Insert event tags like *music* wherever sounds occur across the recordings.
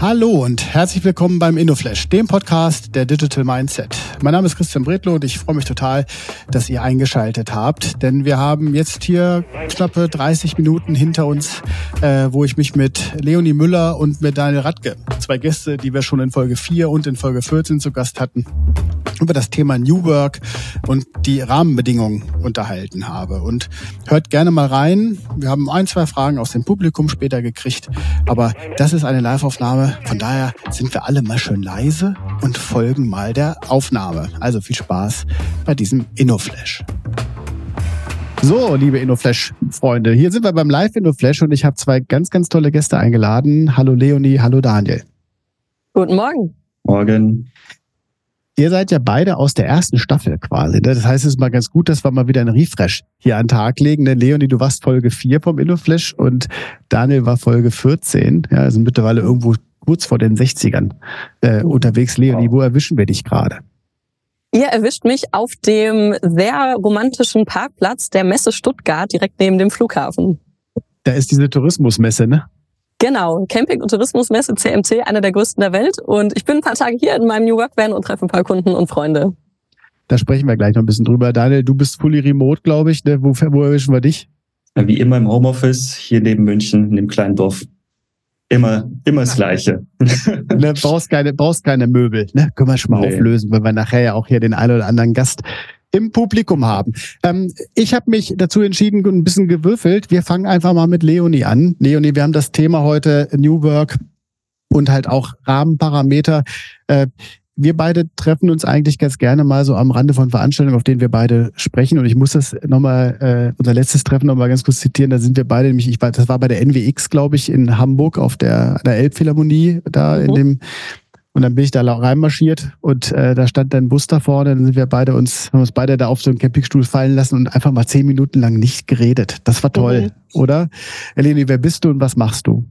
Hallo und herzlich willkommen beim InnoFlash, dem Podcast der Digital Mindset. Mein Name ist Christian Bredlow und ich freue mich total, dass ihr eingeschaltet habt, denn wir haben jetzt hier knappe 30 Minuten hinter uns, äh, wo ich mich mit Leonie Müller und mit Daniel Radke, zwei Gäste, die wir schon in Folge 4 und in Folge 14 zu Gast hatten, über das Thema New Work und die Rahmenbedingungen unterhalten habe. Und hört gerne mal rein. Wir haben ein, zwei Fragen aus dem Publikum später gekriegt, aber das ist eine Live-Aufnahme. Von daher sind wir alle mal schön leise und folgen mal der Aufnahme. Also viel Spaß bei diesem InnoFlash. So, liebe InnoFlash-Freunde, hier sind wir beim Live-InnoFlash und ich habe zwei ganz, ganz tolle Gäste eingeladen. Hallo Leonie, hallo Daniel. Guten Morgen. Morgen. Ihr seid ja beide aus der ersten Staffel quasi. Ne? Das heißt, es ist mal ganz gut, dass wir mal wieder einen Refresh hier an den Tag legen. Ne? Leonie, du warst Folge 4 vom InnoFlash und Daniel war Folge 14. Ja, also mittlerweile irgendwo kurz vor den 60ern äh, unterwegs. Leonie, wo erwischen wir dich gerade? Ihr erwischt mich auf dem sehr romantischen Parkplatz der Messe Stuttgart, direkt neben dem Flughafen. Da ist diese Tourismusmesse, ne? Genau, Camping- und Tourismusmesse CMC, einer der größten der Welt. Und ich bin ein paar Tage hier in meinem New Work Van und treffe ein paar Kunden und Freunde. Da sprechen wir gleich noch ein bisschen drüber. Daniel, du bist fully remote, glaube ich. Ne? Wo, wo erwischen wir dich? Wie immer im Homeoffice, hier neben München, in dem kleinen Dorf. Immer, immer das Gleiche. *laughs* ne, brauchst keine, brauchst keine Möbel. Ne? Können wir schon mal nee. auflösen, wenn wir nachher ja auch hier den einen oder anderen Gast im Publikum haben. Ähm, ich habe mich dazu entschieden, ein bisschen gewürfelt. Wir fangen einfach mal mit Leonie an. Leonie, wir haben das Thema heute New Work und halt auch Rahmenparameter. Äh, wir beide treffen uns eigentlich ganz gerne mal so am Rande von Veranstaltungen, auf denen wir beide sprechen. Und ich muss das nochmal, äh, unser letztes Treffen nochmal ganz kurz zitieren. Da sind wir beide nämlich, ich war, das war bei der NWX, glaube ich, in Hamburg auf der, der Elbphilharmonie, da in mhm. dem und dann bin ich da reinmarschiert und äh, da stand dann ein Bus da vorne. Dann sind wir beide uns, haben uns beide da auf so einen Campingstuhl fallen lassen und einfach mal zehn Minuten lang nicht geredet. Das war toll, mhm. oder? Eleni, wer bist du und was machst du?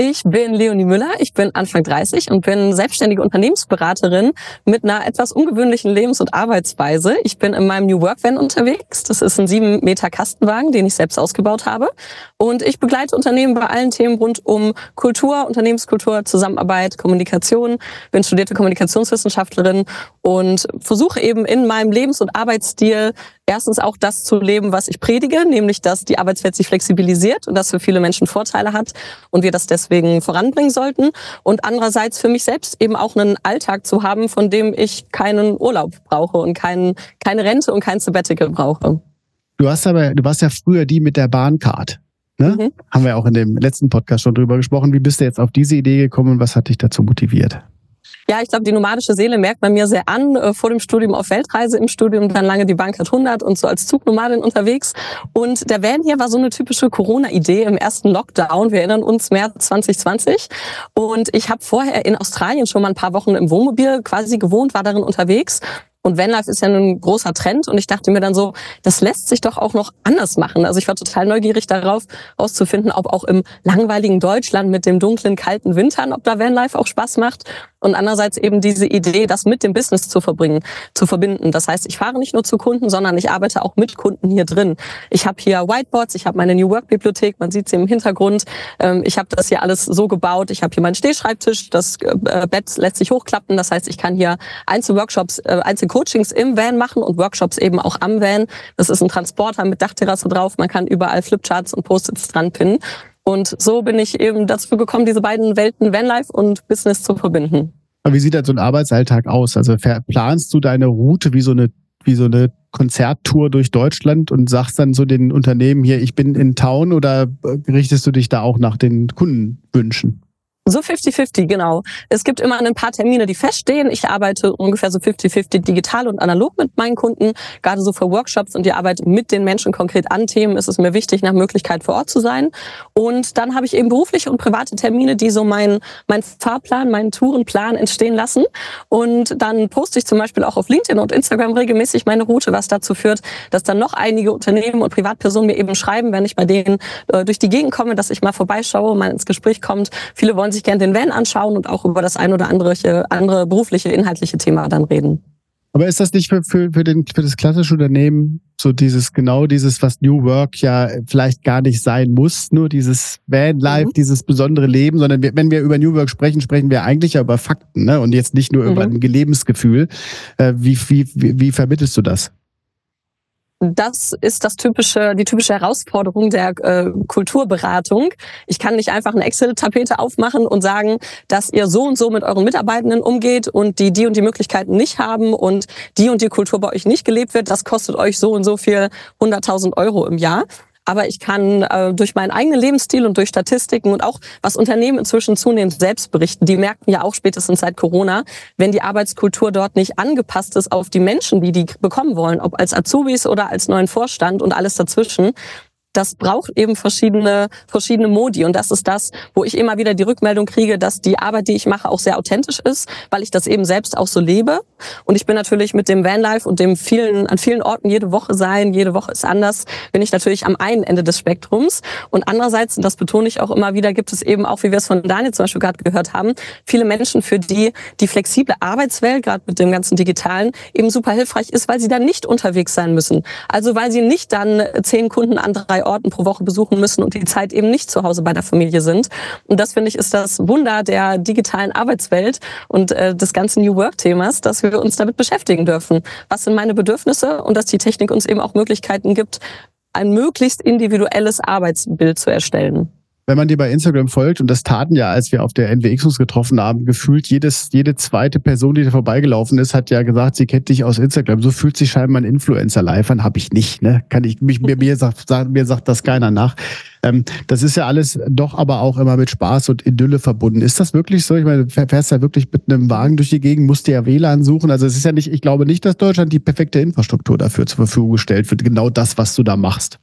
Ich bin Leonie Müller, ich bin Anfang 30 und bin selbstständige Unternehmensberaterin mit einer etwas ungewöhnlichen Lebens- und Arbeitsweise. Ich bin in meinem New Work Van unterwegs. Das ist ein sieben Meter Kastenwagen, den ich selbst ausgebaut habe. Und ich begleite Unternehmen bei allen Themen rund um Kultur, Unternehmenskultur, Zusammenarbeit, Kommunikation. Bin studierte Kommunikationswissenschaftlerin und versuche eben in meinem Lebens- und Arbeitsstil erstens auch das zu leben, was ich predige, nämlich dass die Arbeitswelt sich flexibilisiert und das für viele Menschen Vorteile hat und wir das deswegen voranbringen sollten. Und andererseits für mich selbst eben auch einen Alltag zu haben, von dem ich keinen Urlaub brauche und keinen, keine Rente und kein Sabbatical brauche. Du hast aber, du warst ja früher die mit der Bahncard. Ne? Mhm. Haben wir auch in dem letzten Podcast schon drüber gesprochen. Wie bist du jetzt auf diese Idee gekommen und was hat dich dazu motiviert? Ja, ich glaube, die nomadische Seele merkt man mir sehr an. Äh, vor dem Studium auf Weltreise, im Studium dann lange die Bank hat 100 und so als Zugnomadin unterwegs. Und der Van hier war so eine typische Corona-Idee im ersten Lockdown. Wir erinnern uns, März 2020. Und ich habe vorher in Australien schon mal ein paar Wochen im Wohnmobil quasi gewohnt, war darin unterwegs und Vanlife ist ja ein großer Trend und ich dachte mir dann so, das lässt sich doch auch noch anders machen. Also ich war total neugierig darauf, auszufinden, ob auch im langweiligen Deutschland mit dem dunklen, kalten Wintern, ob da Vanlife auch Spaß macht und andererseits eben diese Idee, das mit dem Business zu verbringen, zu verbinden. Das heißt, ich fahre nicht nur zu Kunden, sondern ich arbeite auch mit Kunden hier drin. Ich habe hier Whiteboards, ich habe meine New Work Bibliothek, man sieht sie im Hintergrund. Ähm, ich habe das hier alles so gebaut. Ich habe hier meinen Stehschreibtisch, das äh, Bett lässt sich hochklappen. Das heißt, ich kann hier Einzelworkshops, äh, Einzelcoachings im Van machen und Workshops eben auch am Van. Das ist ein Transporter mit Dachterrasse drauf. Man kann überall Flipcharts und Post-its dran pinnen. Und so bin ich eben dazu gekommen, diese beiden Welten Vanlife und Business zu verbinden. Aber wie sieht dann so ein Arbeitsalltag aus? Also planst du deine Route wie so eine wie so eine Konzerttour durch Deutschland und sagst dann so den Unternehmen hier, ich bin in Town oder richtest du dich da auch nach den Kundenwünschen? So 50-50, genau. Es gibt immer ein paar Termine, die feststehen. Ich arbeite ungefähr so 50-50 digital und analog mit meinen Kunden. Gerade so für Workshops und die Arbeit mit den Menschen konkret an Themen ist es mir wichtig, nach Möglichkeit vor Ort zu sein. Und dann habe ich eben berufliche und private Termine, die so meinen mein Fahrplan, meinen Tourenplan entstehen lassen. Und dann poste ich zum Beispiel auch auf LinkedIn und Instagram regelmäßig meine Route, was dazu führt, dass dann noch einige Unternehmen und Privatpersonen mir eben schreiben, wenn ich bei denen äh, durch die Gegend komme, dass ich mal vorbeischaue, mal ins Gespräch kommt. Viele wollen sich sich gerne den Van anschauen und auch über das ein oder andere, andere berufliche, inhaltliche Thema dann reden. Aber ist das nicht für, für, für, den, für das klassische Unternehmen so dieses, genau dieses, was New Work ja vielleicht gar nicht sein muss, nur dieses Van Life, mhm. dieses besondere Leben, sondern wir, wenn wir über New Work sprechen, sprechen wir eigentlich ja über Fakten, ne? Und jetzt nicht nur mhm. über ein Lebensgefühl. Äh, wie, wie, wie, wie vermittelst du das? Das ist das typische, die typische Herausforderung der äh, Kulturberatung. Ich kann nicht einfach eine Excel-Tapete aufmachen und sagen, dass ihr so und so mit euren Mitarbeitenden umgeht und die die und die Möglichkeiten nicht haben und die und die Kultur bei euch nicht gelebt wird. Das kostet euch so und so viel 100.000 Euro im Jahr aber ich kann äh, durch meinen eigenen Lebensstil und durch Statistiken und auch was Unternehmen inzwischen zunehmend selbst berichten, die merken ja auch spätestens seit Corona, wenn die Arbeitskultur dort nicht angepasst ist auf die Menschen, die die bekommen wollen, ob als Azubis oder als neuen Vorstand und alles dazwischen, das braucht eben verschiedene, verschiedene Modi. Und das ist das, wo ich immer wieder die Rückmeldung kriege, dass die Arbeit, die ich mache, auch sehr authentisch ist, weil ich das eben selbst auch so lebe. Und ich bin natürlich mit dem Vanlife und dem vielen, an vielen Orten jede Woche sein, jede Woche ist anders, bin ich natürlich am einen Ende des Spektrums. Und andererseits, und das betone ich auch immer wieder, gibt es eben auch, wie wir es von Daniel zum Beispiel gerade gehört haben, viele Menschen, für die die flexible Arbeitswelt, gerade mit dem ganzen Digitalen, eben super hilfreich ist, weil sie dann nicht unterwegs sein müssen. Also weil sie nicht dann zehn Kunden an drei Orten pro Woche besuchen müssen und die Zeit eben nicht zu Hause bei der Familie sind. Und das finde ich ist das Wunder der digitalen Arbeitswelt und äh, des ganzen New Work-Themas, dass wir uns damit beschäftigen dürfen. Was sind meine Bedürfnisse und dass die Technik uns eben auch Möglichkeiten gibt, ein möglichst individuelles Arbeitsbild zu erstellen wenn man dir bei Instagram folgt, und das taten ja, als wir auf der NWX uns getroffen haben, gefühlt jedes, jede zweite Person, die da vorbeigelaufen ist, hat ja gesagt, sie kennt dich aus Instagram. So fühlt sich scheinbar ein Influencer live an, habe ich nicht, ne? Kann ich mich, mir, mir sagt, mir sagt das keiner nach. Ähm, das ist ja alles doch aber auch immer mit Spaß und Idylle verbunden. Ist das wirklich so? Ich meine, du fährst ja wirklich mit einem Wagen durch die Gegend, musst dir ja WLAN suchen. Also es ist ja nicht, ich glaube nicht, dass Deutschland die perfekte Infrastruktur dafür zur Verfügung gestellt wird. Genau das, was du da machst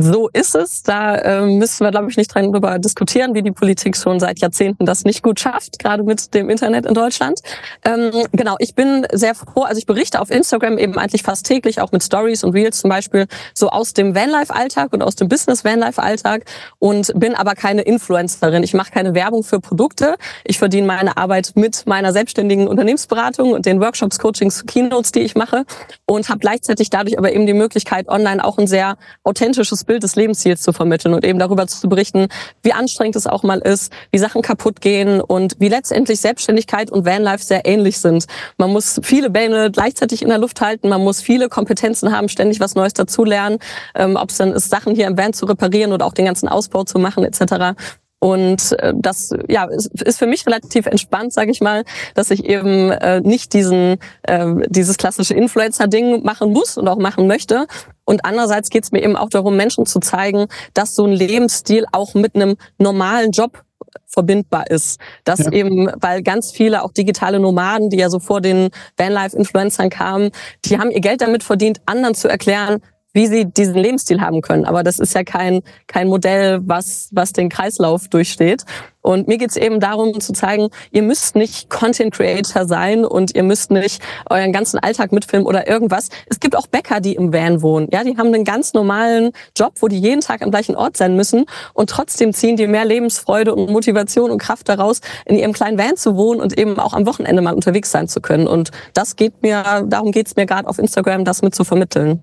so ist es. Da äh, müssen wir, glaube ich, nicht drüber diskutieren, wie die Politik schon seit Jahrzehnten das nicht gut schafft, gerade mit dem Internet in Deutschland. Ähm, genau, ich bin sehr froh, also ich berichte auf Instagram eben eigentlich fast täglich, auch mit Stories und Reels zum Beispiel, so aus dem Vanlife-Alltag und aus dem Business-Vanlife-Alltag und bin aber keine Influencerin. Ich mache keine Werbung für Produkte. Ich verdiene meine Arbeit mit meiner selbstständigen Unternehmensberatung und den Workshops, Coachings, Keynotes, die ich mache und habe gleichzeitig dadurch aber eben die Möglichkeit, online auch ein sehr authentisches Bild des Lebensziels zu vermitteln und eben darüber zu berichten, wie anstrengend es auch mal ist, wie Sachen kaputt gehen und wie letztendlich Selbstständigkeit und Vanlife sehr ähnlich sind. Man muss viele Beine gleichzeitig in der Luft halten, man muss viele Kompetenzen haben, ständig was Neues dazulernen, ähm, ob es dann ist, Sachen hier im Van zu reparieren oder auch den ganzen Ausbau zu machen etc. Und äh, das ja ist für mich relativ entspannt, sage ich mal, dass ich eben äh, nicht diesen äh, dieses klassische Influencer-Ding machen muss und auch machen möchte. Und andererseits geht es mir eben auch darum, Menschen zu zeigen, dass so ein Lebensstil auch mit einem normalen Job verbindbar ist. Dass ja. eben, weil ganz viele auch digitale Nomaden, die ja so vor den Vanlife-Influencern kamen, die haben ihr Geld damit verdient, anderen zu erklären, wie sie diesen Lebensstil haben können. Aber das ist ja kein, kein Modell, was, was den Kreislauf durchsteht. Und mir geht's eben darum zu zeigen, ihr müsst nicht Content Creator sein und ihr müsst nicht euren ganzen Alltag mitfilmen oder irgendwas. Es gibt auch Bäcker, die im Van wohnen. Ja, die haben einen ganz normalen Job, wo die jeden Tag am gleichen Ort sein müssen und trotzdem ziehen die mehr Lebensfreude und Motivation und Kraft daraus, in ihrem kleinen Van zu wohnen und eben auch am Wochenende mal unterwegs sein zu können. Und das geht mir, darum geht's mir gerade auf Instagram, das mit zu vermitteln.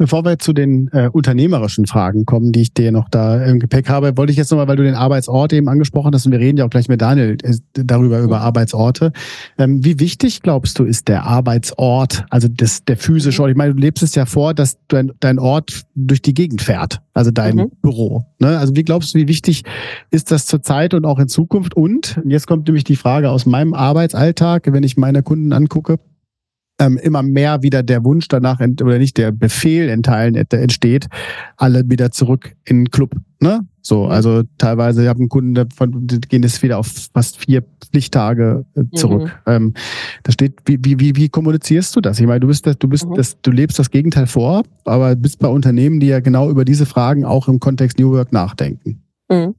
Bevor wir zu den äh, unternehmerischen Fragen kommen, die ich dir noch da im Gepäck habe, wollte ich jetzt nochmal, weil du den Arbeitsort eben angesprochen hast, und wir reden ja auch gleich mit Daniel äh, darüber, über. Arbeitsorte. Ähm, wie wichtig, glaubst du, ist der Arbeitsort, also das, der physische mhm. Ort? Ich meine, du lebst es ja vor, dass dein, dein Ort durch die Gegend fährt, also dein mhm. Büro. Ne? Also wie glaubst du, wie wichtig ist das zurzeit und auch in Zukunft? Und jetzt kommt nämlich die Frage aus meinem Arbeitsalltag, wenn ich meine Kunden angucke, ähm, immer mehr wieder der Wunsch danach oder nicht der Befehl in Teilen entsteht, alle wieder zurück in den Club. Ne? So, mhm. also teilweise, ich habe einen Kunden, davon gehen es wieder auf fast vier Pflichttage äh, zurück. Mhm. Ähm, da steht, wie, wie, wie, wie kommunizierst du das? Ich meine, du bist, das, du bist, mhm. das, du lebst das Gegenteil vor, aber bist bei Unternehmen, die ja genau über diese Fragen auch im Kontext New Work nachdenken. Mhm.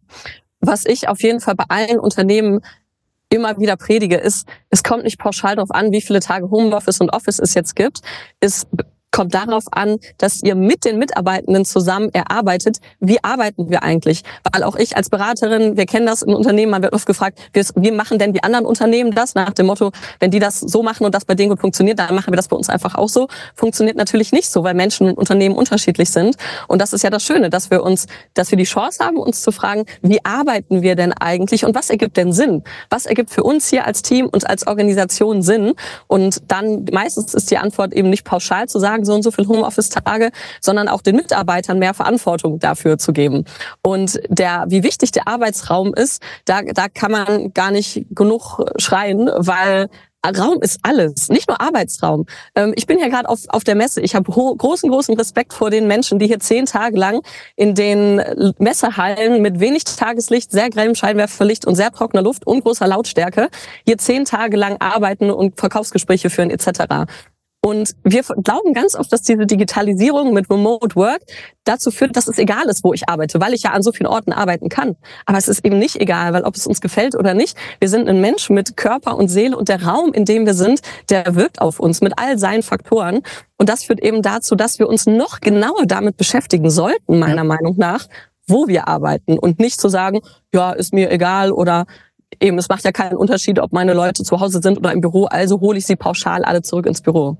Was ich auf jeden Fall bei allen Unternehmen immer wieder predige, ist, es kommt nicht pauschal darauf an, wie viele Tage Homeoffice und Office es jetzt gibt. Es kommt darauf an, dass ihr mit den Mitarbeitenden zusammen erarbeitet, wie arbeiten wir eigentlich? Weil auch ich als Beraterin, wir kennen das im Unternehmen, man wird oft gefragt, wie machen denn die anderen Unternehmen das? Nach dem Motto, wenn die das so machen und das bei denen gut funktioniert, dann machen wir das bei uns einfach auch so. Funktioniert natürlich nicht so, weil Menschen und Unternehmen unterschiedlich sind. Und das ist ja das Schöne, dass wir uns, dass wir die Chance haben, uns zu fragen, wie arbeiten wir denn eigentlich und was ergibt denn Sinn? Was ergibt für uns hier als Team und als Organisation Sinn? Und dann meistens ist die Antwort eben nicht pauschal zu sagen, so und so viel Homeoffice-Tage, sondern auch den Mitarbeitern mehr Verantwortung dafür zu geben. Und der, wie wichtig der Arbeitsraum ist, da, da kann man gar nicht genug schreien, weil Raum ist alles, nicht nur Arbeitsraum. Ähm, ich bin ja gerade auf, auf der Messe. Ich habe großen, großen Respekt vor den Menschen, die hier zehn Tage lang in den Messehallen mit wenig Tageslicht, sehr grellem Scheinwerferlicht und sehr trockener Luft und großer Lautstärke hier zehn Tage lang arbeiten und Verkaufsgespräche führen etc. Und wir glauben ganz oft, dass diese Digitalisierung mit Remote Work dazu führt, dass es egal ist, wo ich arbeite, weil ich ja an so vielen Orten arbeiten kann. Aber es ist eben nicht egal, weil ob es uns gefällt oder nicht, wir sind ein Mensch mit Körper und Seele und der Raum, in dem wir sind, der wirkt auf uns mit all seinen Faktoren. Und das führt eben dazu, dass wir uns noch genauer damit beschäftigen sollten, meiner ja. Meinung nach, wo wir arbeiten und nicht zu sagen, ja, ist mir egal oder eben, es macht ja keinen Unterschied, ob meine Leute zu Hause sind oder im Büro, also hole ich sie pauschal alle zurück ins Büro.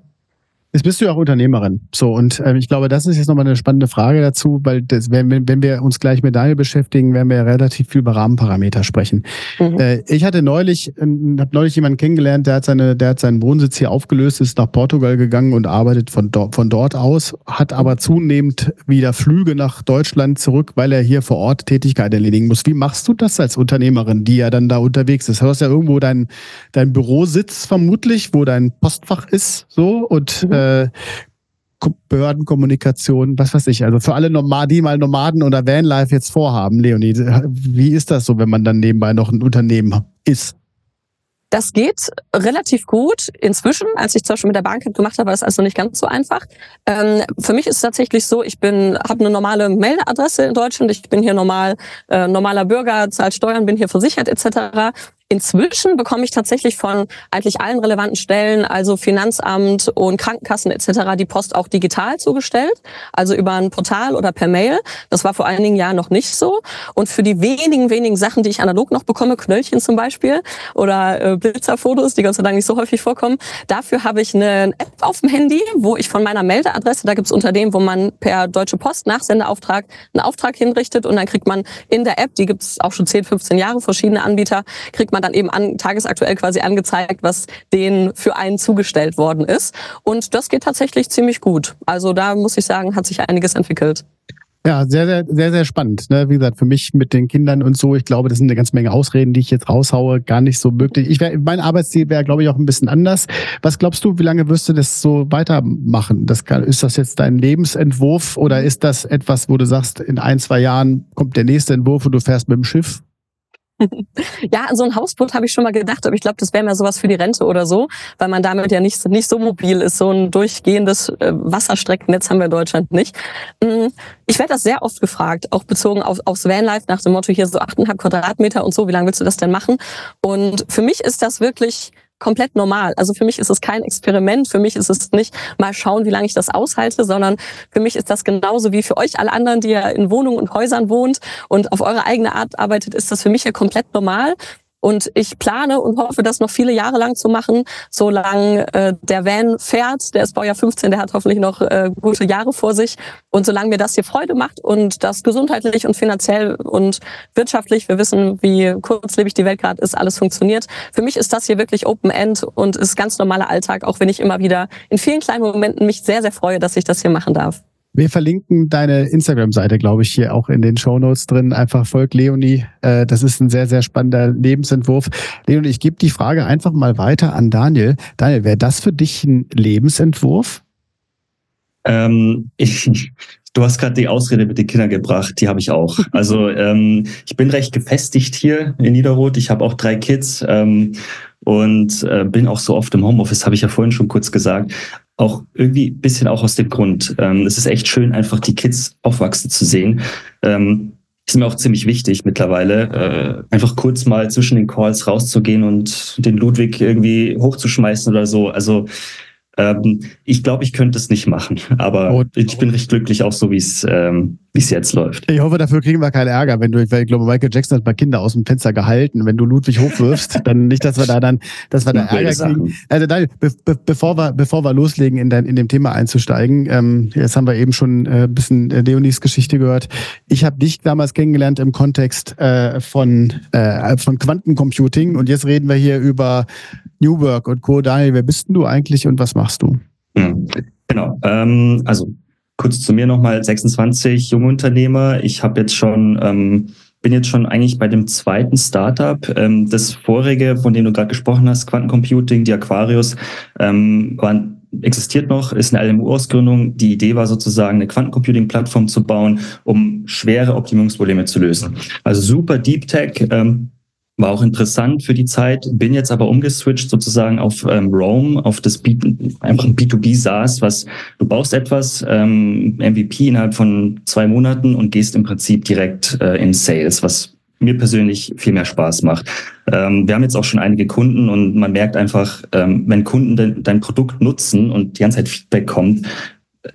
Jetzt bist du ja auch Unternehmerin. So, und ähm, ich glaube, das ist jetzt nochmal eine spannende Frage dazu, weil das, wenn, wenn wir uns gleich mit Daniel beschäftigen, werden wir ja relativ viel über Rahmenparameter sprechen. Mhm. Äh, ich hatte neulich, äh, habe neulich jemanden kennengelernt, der hat seine, der hat seinen Wohnsitz hier aufgelöst, ist nach Portugal gegangen und arbeitet von dort, von dort aus, hat aber zunehmend wieder Flüge nach Deutschland zurück, weil er hier vor Ort Tätigkeit erledigen muss. Wie machst du das als Unternehmerin, die ja dann da unterwegs ist? Du hast ja irgendwo dein, dein Bürositz vermutlich, wo dein Postfach ist, so, und mhm äh, Behördenkommunikation, was weiß ich. Also für alle Nomaden, die mal Nomaden oder Vanlife jetzt vorhaben, Leonie, wie ist das so, wenn man dann nebenbei noch ein Unternehmen ist? Das geht relativ gut inzwischen. Als ich zum Beispiel mit der Bank gemacht habe, war das also nicht ganz so einfach. Ähm, für mich ist es tatsächlich so, ich bin, habe eine normale Meldeadresse in Deutschland. Ich bin hier normal äh, normaler Bürger, zahlt Steuern, bin hier versichert etc. Inzwischen bekomme ich tatsächlich von eigentlich allen relevanten Stellen, also Finanzamt und Krankenkassen etc., die Post auch digital zugestellt, also über ein Portal oder per Mail. Das war vor einigen Jahren noch nicht so. Und für die wenigen, wenigen Sachen, die ich analog noch bekomme, Knöllchen zum Beispiel oder äh, Blitzerfotos, die Gott sei Dank nicht so häufig vorkommen, dafür habe ich eine App auf dem Handy, wo ich von meiner Meldeadresse, da gibt es Unternehmen, wo man per Deutsche Post Nachsendeauftrag einen Auftrag hinrichtet und dann kriegt man in der App, die gibt es auch schon 10, 15 Jahre, verschiedene Anbieter, kriegt man man dann eben an, tagesaktuell quasi angezeigt, was denen für einen zugestellt worden ist. Und das geht tatsächlich ziemlich gut. Also da muss ich sagen, hat sich einiges entwickelt. Ja, sehr, sehr, sehr, sehr spannend. Ne? Wie gesagt, für mich mit den Kindern und so, ich glaube, das sind eine ganze Menge Ausreden, die ich jetzt raushaue, gar nicht so möglich. Ich wär, mein Arbeitsstil wäre, glaube ich, auch ein bisschen anders. Was glaubst du, wie lange wirst du das so weitermachen? Das kann, ist das jetzt dein Lebensentwurf oder ist das etwas, wo du sagst, in ein, zwei Jahren kommt der nächste Entwurf und du fährst mit dem Schiff? *laughs* ja, so ein Hausboot habe ich schon mal gedacht, aber ich glaube, das wäre mehr sowas für die Rente oder so, weil man damit ja nicht, nicht so mobil ist. So ein durchgehendes äh, Wasserstreckennetz haben wir in Deutschland nicht. Mm, ich werde das sehr oft gefragt, auch bezogen auf, aufs Vanlife nach dem Motto hier so 8,5 Quadratmeter und so, wie lange willst du das denn machen? Und für mich ist das wirklich komplett normal. Also für mich ist es kein Experiment, für mich ist es nicht mal schauen, wie lange ich das aushalte, sondern für mich ist das genauso wie für euch alle anderen, die ja in Wohnungen und Häusern wohnt und auf eure eigene Art arbeitet, ist das für mich ja komplett normal. Und ich plane und hoffe, das noch viele Jahre lang zu machen, solange äh, der Van fährt. Der ist Baujahr 15, der hat hoffentlich noch äh, gute Jahre vor sich. Und solange mir das hier Freude macht und das gesundheitlich und finanziell und wirtschaftlich, wir wissen, wie kurzlebig die Welt gerade ist, alles funktioniert. Für mich ist das hier wirklich Open End und ist ganz normaler Alltag, auch wenn ich immer wieder in vielen kleinen Momenten mich sehr, sehr freue, dass ich das hier machen darf. Wir verlinken deine Instagram-Seite, glaube ich, hier auch in den Show Notes drin. Einfach folgt Leonie. Äh, das ist ein sehr, sehr spannender Lebensentwurf. Leonie, ich gebe die Frage einfach mal weiter an Daniel. Daniel, wäre das für dich ein Lebensentwurf? Ähm, ich, du hast gerade die Ausrede mit den Kindern gebracht, die habe ich auch. *laughs* Also ähm, ich bin recht gefestigt hier in Niederrot. Ich habe auch drei Kids. Ähm, und äh, bin auch so oft im Homeoffice, habe ich ja vorhin schon kurz gesagt. Auch irgendwie bisschen auch aus dem Grund. Ähm, es ist echt schön, einfach die Kids aufwachsen zu sehen. Ähm, ist mir auch ziemlich wichtig mittlerweile, äh, einfach kurz mal zwischen den Calls rauszugehen und den Ludwig irgendwie hochzuschmeißen oder so. Also Ähm, ich glaube, ich könnte es nicht machen, aber oh, ich bin recht glücklich auch so, wie es ähm, wie es jetzt läuft. Ich hoffe, dafür kriegen wir keinen Ärger, wenn du, weil ich glaube, Michael Jackson hat bei Kinder aus dem Fenster gehalten. Wenn du Ludwig hochwirfst, dann nicht, dass wir da dann, dass wir da Ärger kriegen. Also Daniel, be be bevor wir, bevor wir loslegen, in, dein, in dem Thema einzusteigen, ähm, jetzt haben wir eben schon äh, ein bisschen Leonis Geschichte gehört. Ich habe dich damals kennengelernt im Kontext äh, von, äh, von Quantencomputing und jetzt reden wir hier über New Work und Co. Daniel, wer bist denn du eigentlich und was machst du? Hm, genau. Ähm, also kurz zu mir nochmal, 26 junge Unternehmer. Ich habe jetzt schon, ähm, bin jetzt schon eigentlich bei dem zweiten Startup. Ähm, das vorige, von dem du gerade gesprochen hast, Quantencomputing, die Aquarius, ähm, waren existiert noch, ist eine LMU-Ausgründung. Die Idee war sozusagen, eine Quantencomputing-Plattform zu bauen, um schwere Optimierungsprobleme zu lösen. Also super Deep Tech. Ähm, war auch interessant für die Zeit, bin jetzt aber umgeswitcht sozusagen auf ähm, Roam, auf das B einfach ein B2B SaaS, was du baust etwas, ähm, MVP innerhalb von zwei Monaten und gehst im Prinzip direkt äh, in Sales, was mir persönlich viel mehr Spaß macht. Ähm, wir haben jetzt auch schon einige Kunden und man merkt einfach, ähm, wenn Kunden de dein Produkt nutzen und die ganze Zeit Feedback kommt,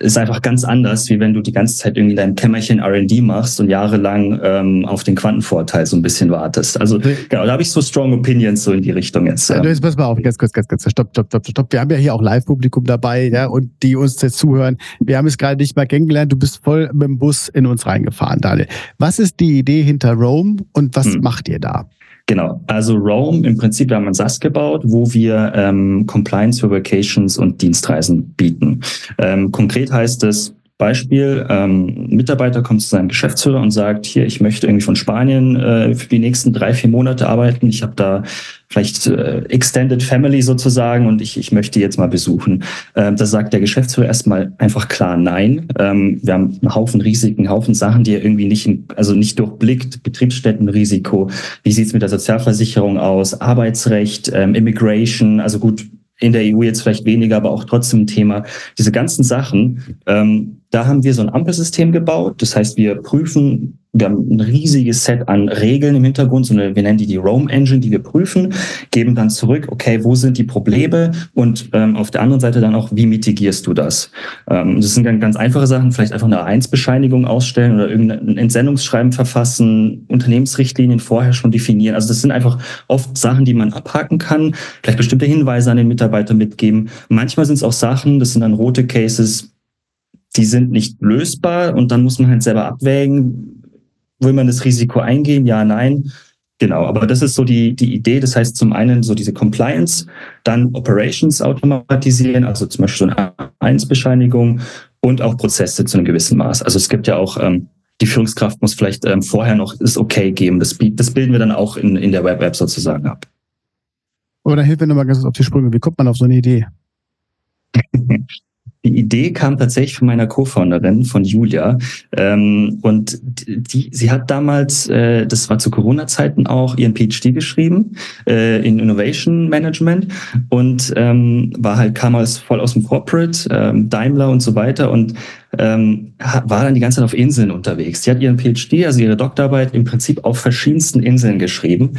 ist einfach ganz anders, wie wenn du die ganze Zeit irgendwie dein Kämmerchen R&D machst und jahrelang ähm, auf den Quantenvorteil so ein bisschen wartest. Also genau, da habe ich so strong opinions so in die Richtung jetzt. Ja. Jetzt pass mal auf, ganz kurz, ganz kurz, stopp, stopp, stopp, stopp. Wir haben ja hier auch Live-Publikum dabei, ja, und die uns jetzt zuhören. Wir haben es gerade nicht mal kennengelernt. Du bist voll mit dem Bus in uns reingefahren, Daniel. Was ist die Idee hinter Rome und was hm. macht ihr da? Genau, also Rome, im Prinzip wir haben ein SAS gebaut, wo wir ähm, Compliance für Vacations und Dienstreisen bieten. Ähm, konkret heißt es, Beispiel, ähm, Mitarbeiter kommt zu seinem Geschäftsführer und sagt, hier, ich möchte irgendwie von Spanien äh, für die nächsten drei, vier Monate arbeiten. Ich habe da vielleicht äh, Extended Family sozusagen und ich, ich möchte jetzt mal besuchen. Ähm, da sagt der Geschäftsführer erstmal einfach klar nein. Ähm, wir haben einen Haufen Risiken, einen Haufen Sachen, die er irgendwie nicht, in, also nicht durchblickt. Betriebsstättenrisiko, wie sieht's mit der Sozialversicherung aus, Arbeitsrecht, ähm, Immigration, also gut, in der EU jetzt vielleicht weniger, aber auch trotzdem ein Thema. Diese ganzen Sachen, ähm, da haben wir so ein Ampelsystem gebaut. Das heißt, wir prüfen, wir haben ein riesiges Set an Regeln im Hintergrund, so eine, wir nennen die die Roam Engine, die wir prüfen, geben dann zurück, okay, wo sind die Probleme und ähm, auf der anderen Seite dann auch, wie mitigierst du das? Ähm, das sind ganz, ganz einfache Sachen, vielleicht einfach eine A1-Bescheinigung ausstellen oder irgendein Entsendungsschreiben verfassen, Unternehmensrichtlinien vorher schon definieren. Also das sind einfach oft Sachen, die man abhaken kann, vielleicht bestimmte Hinweise an den Mitarbeiter mitgeben. Manchmal sind es auch Sachen, das sind dann rote Cases, die sind nicht lösbar und dann muss man halt selber abwägen, will man das Risiko eingehen, ja, nein. Genau, aber das ist so die, die Idee. Das heißt zum einen so diese Compliance, dann Operations automatisieren, also zum Beispiel so eine A1-Bescheinigung und auch Prozesse zu einem gewissen Maß. Also es gibt ja auch, ähm, die Führungskraft muss vielleicht ähm, vorher noch das Okay geben. Das, das bilden wir dann auch in, in der Web-App sozusagen ab. Aber dann hilft mir nochmal ganz auf die Sprünge. Wie kommt man auf so eine Idee? *laughs* Die Idee kam tatsächlich von meiner Co-Founderin, von Julia. Ähm, und die, sie hat damals, äh, das war zu Corona-Zeiten auch, ihren PhD geschrieben äh, in Innovation Management und ähm, war halt, kam als voll aus dem Corporate, ähm, Daimler und so weiter und ähm, war dann die ganze Zeit auf Inseln unterwegs. Sie hat ihren PhD, also ihre Doktorarbeit, im Prinzip auf verschiedensten Inseln geschrieben.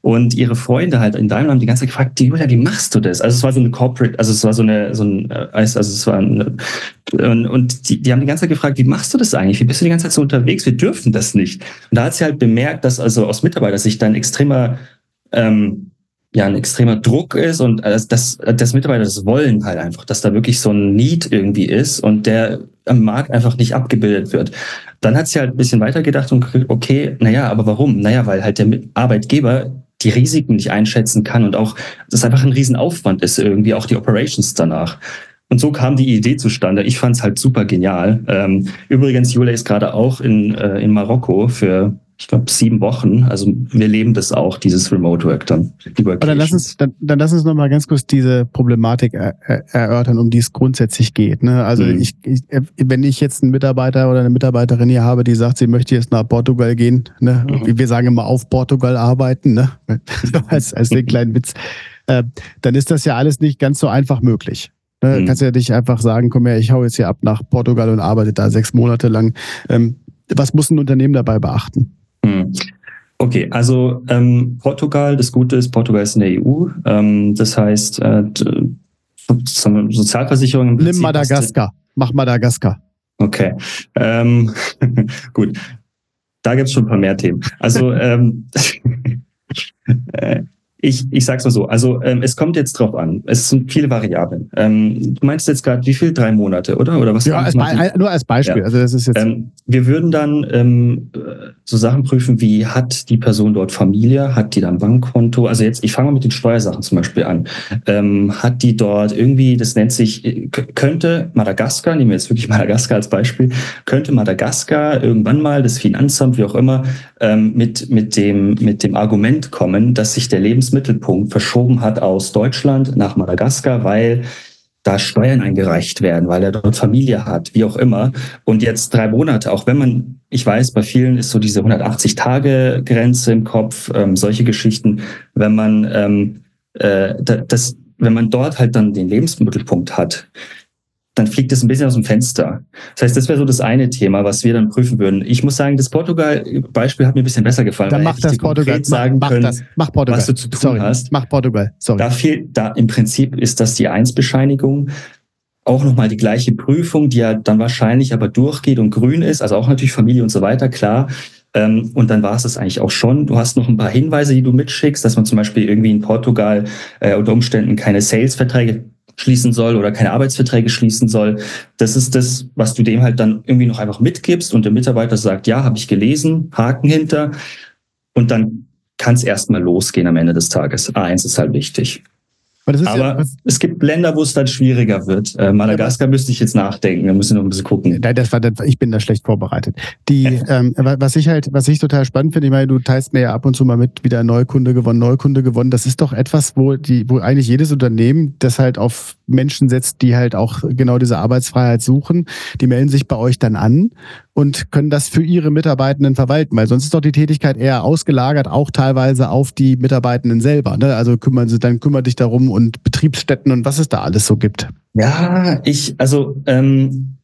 Und ihre Freunde halt in Daimler haben die ganze Zeit gefragt, Julia, wie machst du das? Also es war so eine Corporate, also es war so eine, so ein, äh, also es war eine, und die, die haben die ganze Zeit gefragt, wie machst du das eigentlich? Wie bist du die ganze Zeit so unterwegs? Wir dürfen das nicht. Und da hat sie halt bemerkt, dass also aus Mitarbeitersicht dann extremer ähm, ja ein extremer Druck ist und dass, dass, dass Mitarbeiter das wollen halt einfach, dass da wirklich so ein Need irgendwie ist und der am Markt einfach nicht abgebildet wird. Dann hat sie halt ein bisschen weitergedacht und okay, naja, aber warum? Naja, weil halt der Arbeitgeber die Risiken nicht einschätzen kann und auch das einfach ein Riesenaufwand ist, irgendwie auch die Operations danach. Und so kam die Idee zustande. Ich fand es halt super genial. Ähm, übrigens, Jule ist gerade auch in, äh, in Marokko für ich glaube, sieben Wochen. Also wir leben das auch, dieses Remote Work dann. Aber dann lass uns, dann, dann lass uns noch mal ganz kurz diese Problematik er, er, erörtern, um die es grundsätzlich geht. Ne? Also mhm. ich, ich, wenn ich jetzt einen Mitarbeiter oder eine Mitarbeiterin hier habe, die sagt, sie möchte jetzt nach Portugal gehen, ne? Mhm. wir sagen immer auf Portugal arbeiten, ne? *laughs* als, als den kleinen Witz, äh, dann ist das ja alles nicht ganz so einfach möglich. Ne? Mhm. Kannst ja nicht einfach sagen, komm her, ich hau jetzt hier ab nach Portugal und arbeite da sechs Monate lang. Ähm, was muss ein Unternehmen dabei beachten? Hm. Okay, also ähm, Portugal, das Gute ist, Portugal ist in der EU. Ähm, das heißt, äh, Sozialversicherung. Nimm Madagaskar. Mach Madagaskar. Okay. Ähm, *laughs* gut. Da gibt's schon ein paar mehr Themen. Also ähm, *laughs* äh, ich, ich sag's mal so, also ähm, es kommt jetzt drauf an. Es sind viele Variablen. Ähm, du meinst jetzt gerade, wie viel? Drei Monate, oder? Oder was? Ja, als nur als Beispiel. Ja. Also das ist jetzt. Ähm, wir würden dann ähm, so Sachen prüfen, wie hat die Person dort Familie, hat die dann Bankkonto? Also jetzt, ich fange mal mit den Steuersachen zum Beispiel an. Ähm, hat die dort irgendwie, das nennt sich, könnte Madagaskar, nehmen wir jetzt wirklich Madagaskar als Beispiel, könnte Madagaskar irgendwann mal das Finanzamt, wie auch immer, ähm, mit mit dem mit dem Argument kommen, dass sich der Lebens Lebensmittelpunkt verschoben hat aus Deutschland nach Madagaskar, weil da Steuern eingereicht werden, weil er dort Familie hat, wie auch immer. Und jetzt drei Monate, auch wenn man, ich weiß, bei vielen ist so diese 180-Tage-Grenze im Kopf, ähm, solche Geschichten, wenn man ähm, äh, das, wenn man dort halt dann den Lebensmittelpunkt hat, dann fliegt es ein bisschen aus dem Fenster. Das heißt, das wäre so das eine Thema, was wir dann prüfen würden. Ich muss sagen, das Portugal-Beispiel hat mir ein bisschen besser gefallen. Dann mach das Portugal. Sagen mach, können, das. Mach Portugal. Was du zu tun Sorry. hast. Mach Portugal. Sorry. Da fehlt, da im Prinzip ist das die Eins-Bescheinigung. Auch nochmal die gleiche Prüfung, die ja dann wahrscheinlich aber durchgeht und grün ist. Also auch natürlich Familie und so weiter, klar. Ähm, und dann war es das eigentlich auch schon. Du hast noch ein paar Hinweise, die du mitschickst, dass man zum Beispiel irgendwie in Portugal äh, unter Umständen keine Sales-Verträge schließen soll oder keine Arbeitsverträge schließen soll. Das ist das, was du dem halt dann irgendwie noch einfach mitgibst und der Mitarbeiter sagt, ja, habe ich gelesen, Haken hinter. Und dann kann es erstmal losgehen am Ende des Tages. A1 ist halt wichtig. Aber, ja, es gibt Länder, wo es dann schwieriger wird. Äh, Madagaskar müsste ich jetzt nachdenken. Wir müssen noch ein bisschen gucken. Nein, das war, ich bin da schlecht vorbereitet. Die, ähm, was ich halt, was ich total spannend finde, ich meine, du teilst mir ja ab und zu mal mit, wieder Neukunde gewonnen, Neukunde gewonnen. Das ist doch etwas, wo die, wo eigentlich jedes Unternehmen das halt auf Menschen setzt, die halt auch genau diese Arbeitsfreiheit suchen. Die melden sich bei euch dann an und können das für ihre Mitarbeitenden verwalten, weil sonst ist doch die Tätigkeit eher ausgelagert, auch teilweise auf die Mitarbeitenden selber. Ne? Also kümmern sie, dann kümmert dich darum und Betriebsstätten und was es da alles so gibt. Ja, ich, also ähm,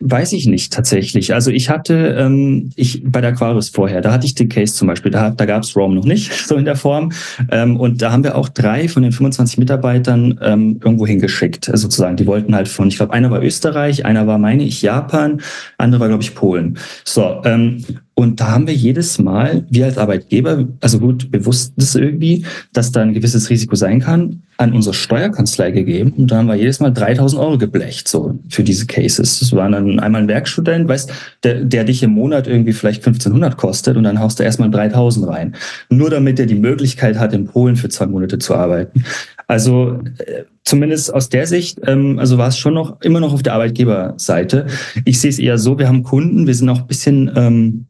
Weiß ich nicht tatsächlich. Also ich hatte, ähm, ich bei der Aquarius vorher, da hatte ich den Case zum Beispiel, da, da gab es Rome noch nicht, *laughs* so in der Form. Ähm, und da haben wir auch drei von den 25 Mitarbeitern ähm, irgendwo hingeschickt, äh, sozusagen. Die wollten halt von, ich glaube, einer war Österreich, einer war, meine ich, Japan, andere war, glaube ich, Polen. So, ähm, und da haben wir jedes Mal, wir als Arbeitgeber, also gut, bewusst das irgendwie, dass da ein gewisses Risiko sein kann, an unsere Steuerkanzlei gegeben. Und da haben wir jedes Mal 3000 Euro geblecht, so, für diese Cases. Das war dann einmal ein Werkstudent, weißt, der, der dich im Monat irgendwie vielleicht 1500 kostet und dann haust du erstmal 3000 rein. Nur damit er die Möglichkeit hat, in Polen für zwei Monate zu arbeiten. Also, äh, zumindest aus der Sicht, ähm, also war es schon noch, immer noch auf der Arbeitgeberseite. Ich sehe es eher so, wir haben Kunden, wir sind auch ein bisschen, ähm,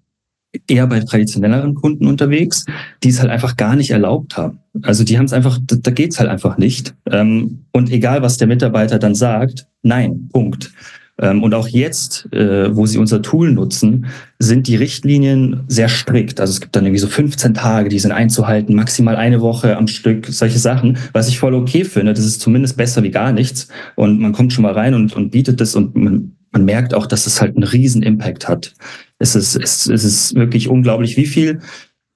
eher bei traditionelleren Kunden unterwegs, die es halt einfach gar nicht erlaubt haben. Also die haben es einfach, da, da geht's halt einfach nicht. Ähm, und egal, was der Mitarbeiter dann sagt, nein, Punkt. Ähm, und auch jetzt, äh, wo sie unser Tool nutzen, sind die Richtlinien sehr strikt. Also es gibt dann irgendwie so 15 Tage, die sind einzuhalten, maximal eine Woche am Stück, solche Sachen, was ich voll okay finde. Das ist zumindest besser wie gar nichts. Und man kommt schon mal rein und, und bietet das und man, man merkt auch, dass es halt einen riesen Impact hat. Es ist, es, es ist wirklich unglaublich, wie viel,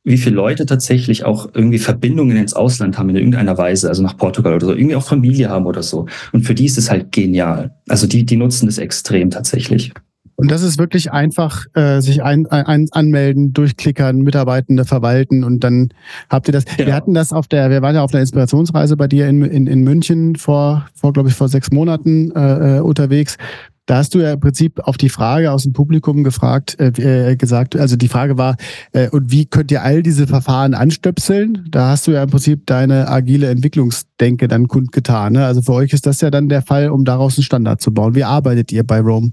wie viele Leute tatsächlich auch irgendwie Verbindungen ins Ausland haben in irgendeiner Weise, also nach Portugal oder so, irgendwie auch Familie haben oder so. Und für die ist es halt genial. Also die, die nutzen das extrem tatsächlich. Und das ist wirklich einfach, äh, sich ein, ein, anmelden, durchklickern, Mitarbeitende verwalten und dann habt ihr das. Genau. Wir hatten das auf der, wir waren ja auf der Inspirationsreise bei dir in, in, in München vor, vor glaube ich, vor sechs Monaten äh, äh unterwegs. Da hast du ja im Prinzip auf die Frage aus dem Publikum gefragt, äh, äh, gesagt, also die Frage war, äh, und wie könnt ihr all diese Verfahren anstöpseln? Da hast du ja im Prinzip deine agile Entwicklungsdenke dann kundgetan. Ne? Also für euch ist das ja dann der Fall, um daraus einen Standard zu bauen. Wie arbeitet ihr bei Rome?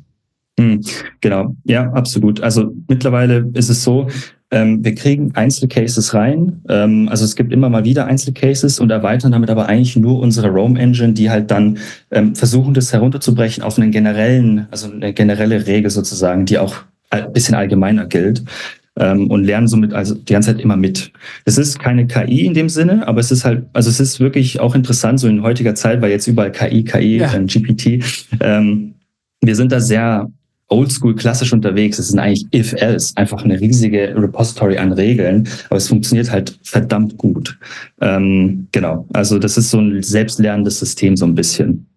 Hm, genau, ja, absolut. Also mittlerweile ist es so, ähm, wir kriegen Einzelcases rein. Ähm, also es gibt immer mal wieder Einzelcases und erweitern damit aber eigentlich nur unsere Roam Engine, die halt dann ähm, versuchen, das herunterzubrechen auf einen generellen, also eine generelle Regel sozusagen, die auch ein bisschen allgemeiner gilt. Ähm, und lernen somit also die ganze Zeit immer mit. Es ist keine KI in dem Sinne, aber es ist halt, also es ist wirklich auch interessant, so in heutiger Zeit, weil jetzt überall KI, KI, ja. GPT. Ähm, wir sind da sehr oldschool klassisch unterwegs. Es ist eigentlich if-else, einfach eine riesige Repository an Regeln, aber es funktioniert halt verdammt gut. Ähm, genau, also das ist so ein selbstlernendes System so ein bisschen.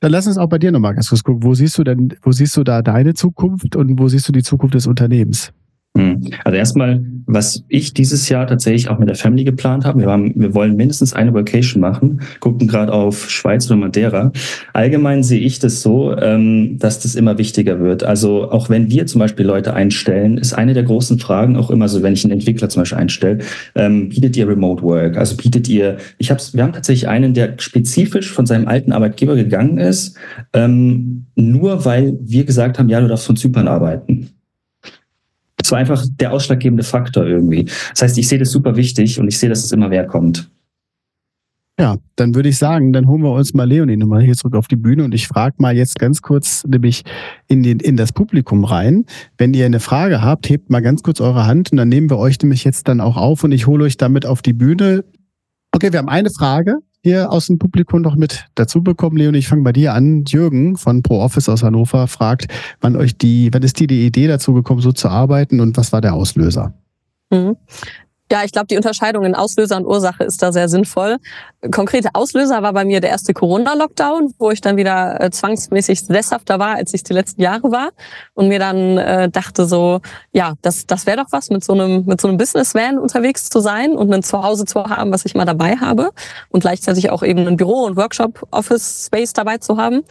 Dann lass uns auch bei dir nochmal ganz kurz gucken. Wo siehst du denn, wo siehst du da deine Zukunft und wo siehst du die Zukunft des Unternehmens? Hm. Also erstmal, was ich dieses Jahr tatsächlich auch mit der Family geplant habe, wir, haben, wir wollen mindestens eine Vacation machen, gucken gerade auf Schweiz oder Madeira. Allgemein sehe ich das so, ähm, dass das immer wichtiger wird. Also auch wenn wir zum Beispiel Leute einstellen, ist eine der großen Fragen auch immer so, wenn ich einen Entwickler zum Beispiel einstelle, ähm, bietet ihr Remote Work? Also bietet ihr, ich hab's, wir haben tatsächlich einen, der spezifisch von seinem alten Arbeitgeber gegangen ist, ähm, nur weil wir gesagt haben, ja, du darfst von Zypern arbeiten. Das war einfach der ausschlaggebende Faktor irgendwie. Das heißt, ich sehe das super wichtig und ich sehe, dass es immer mehr kommt. Ja, dann würde ich sagen, dann holen wir uns mal Leonie nochmal hier zurück auf die Bühne und ich frage mal jetzt ganz kurz nämlich in, den, in das Publikum rein. Wenn ihr eine Frage habt, hebt mal ganz kurz eure Hand und dann nehmen wir euch nämlich jetzt dann auch auf und ich hole euch damit auf die Bühne. Okay, wir haben eine Frage hier aus dem Publikum noch mit dazu bekommen. Leonie, ich fange bei dir an. Jürgen von ProOffice aus Hannover fragt, wann euch die, wann ist dir die Idee dazu gekommen, so zu arbeiten und was war der Auslöser? Mhm. Ja, ich glaube, die Unterscheidung in Auslöser und Ursache ist da sehr sinnvoll. Konkrete Auslöser war bei mir der erste Corona-Lockdown, wo ich dann wieder äh, zwangsmäßig sesshafter war, als ich die letzten Jahre war und mir dann äh, dachte so, ja, das, das wäre doch was, mit so einem mit so einem Business-Van unterwegs zu sein und ein Zuhause zu haben, was ich mal dabei habe und gleichzeitig auch eben ein Büro und Workshop-Office-Space dabei zu haben.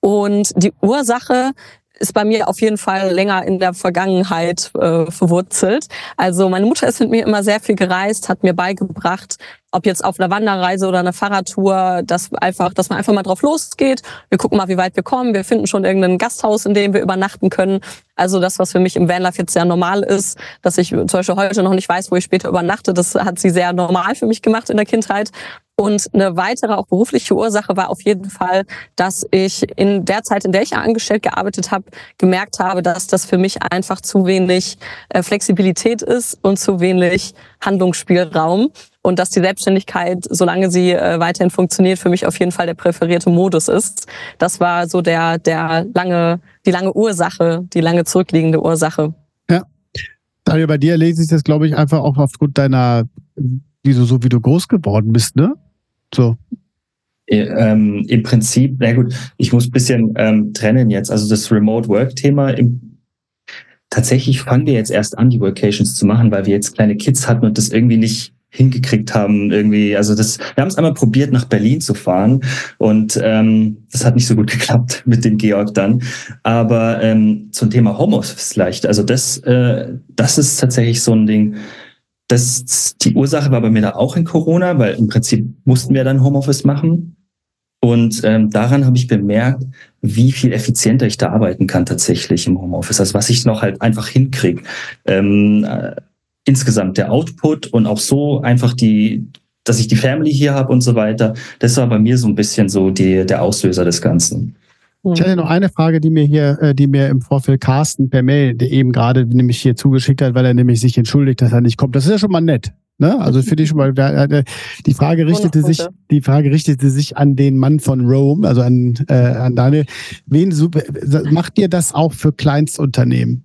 Und die Ursache ist bei mir auf jeden Fall länger in der Vergangenheit äh, verwurzelt. Also meine Mutter ist mit mir immer sehr viel gereist, hat mir beigebracht, ob jetzt auf einer Wanderreise oder einer Fahrradtour, dass einfach, dass man einfach mal drauf losgeht. Wir gucken mal, wie weit wir kommen. Wir finden schon irgendein Gasthaus, in dem wir übernachten können. Also das, was für mich im Vanlife jetzt sehr normal ist, dass ich zum Beispiel heute noch nicht weiß, wo ich später übernachte, das hat sie sehr normal für mich gemacht in der Kindheit. Und eine weitere, auch berufliche Ursache war auf jeden Fall, dass ich in der Zeit, in der ich angestellt gearbeitet habe, gemerkt habe, dass das für mich einfach zu wenig äh, Flexibilität ist und zu wenig Handlungsspielraum. Und dass die Selbstständigkeit, solange sie äh, weiterhin funktioniert, für mich auf jeden Fall der präferierte Modus ist. Das war so der, der lange, die lange Ursache, die lange zurückliegende Ursache. Ja. Daniel, bei dir lese ich das, glaube ich, einfach auch aufgrund deiner, wie du, so wie du groß geworden bist, ne? So. Ähm, Im Prinzip, na gut, ich muss ein bisschen ähm, trennen jetzt. Also das Remote Work-Thema im tatsächlich fangen wir jetzt erst an, die Workations zu machen, weil wir jetzt kleine Kids hatten und das irgendwie nicht hingekriegt haben. Irgendwie, also das, wir haben es einmal probiert, nach Berlin zu fahren und ähm, das hat nicht so gut *laughs* geklappt mit dem Georg dann. Aber ähm, zum Thema Homeoffice vielleicht, also das, äh, das ist tatsächlich so ein Ding. Das, die Ursache war bei mir da auch in Corona, weil im Prinzip mussten wir dann Homeoffice machen. Und ähm, daran habe ich bemerkt, wie viel effizienter ich da arbeiten kann tatsächlich im Homeoffice. Also was ich noch halt einfach hinkriege. Ähm, äh, insgesamt der Output und auch so einfach die, dass ich die Family hier habe und so weiter. Das war bei mir so ein bisschen so die, der Auslöser des Ganzen. Ich hatte noch eine Frage, die mir hier, äh, die mir im Vorfeld Carsten per Mail eben gerade nämlich hier zugeschickt hat, weil er nämlich sich entschuldigt, dass er nicht kommt. Das ist ja schon mal nett. Ne? Also für dich schon mal, die Frage richtete sich, die Frage richtete sich an den Mann von Rome, also an, äh, an Daniel. Wen macht ihr das auch für Kleinstunternehmen?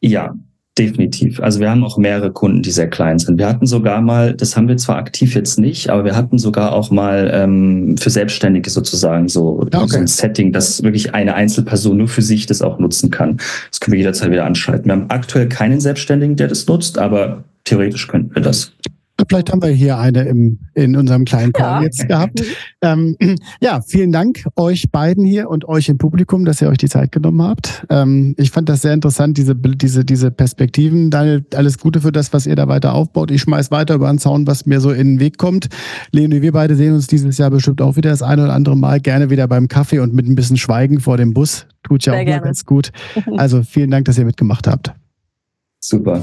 Ja, Definitiv. Also wir haben auch mehrere Kunden, die sehr klein sind. Wir hatten sogar mal, das haben wir zwar aktiv jetzt nicht, aber wir hatten sogar auch mal ähm, für Selbstständige sozusagen so, okay. so ein Setting, dass wirklich eine Einzelperson nur für sich das auch nutzen kann. Das können wir jederzeit wieder anschalten. Wir haben aktuell keinen Selbstständigen, der das nutzt, aber theoretisch könnten wir das. Vielleicht haben wir hier eine im, in unserem kleinen Call ja. jetzt gehabt. Ähm, *clears throat* ja, vielen Dank euch beiden hier und euch im Publikum, dass ihr euch die Zeit genommen habt. Ähm, ich fand das sehr interessant, diese, diese, diese Perspektiven. Daniel, alles Gute für das, was ihr da weiter aufbaut. Ich schmeiß weiter über einen Zaun, was mir so in den Weg kommt. Leonie, wir beide sehen uns dieses Jahr bestimmt auch wieder das eine oder andere Mal. Gerne wieder beim Kaffee und mit ein bisschen Schweigen vor dem Bus. Tut ja sehr auch gerne. mal ganz gut. *laughs* Also vielen Dank, dass ihr mitgemacht habt. Super.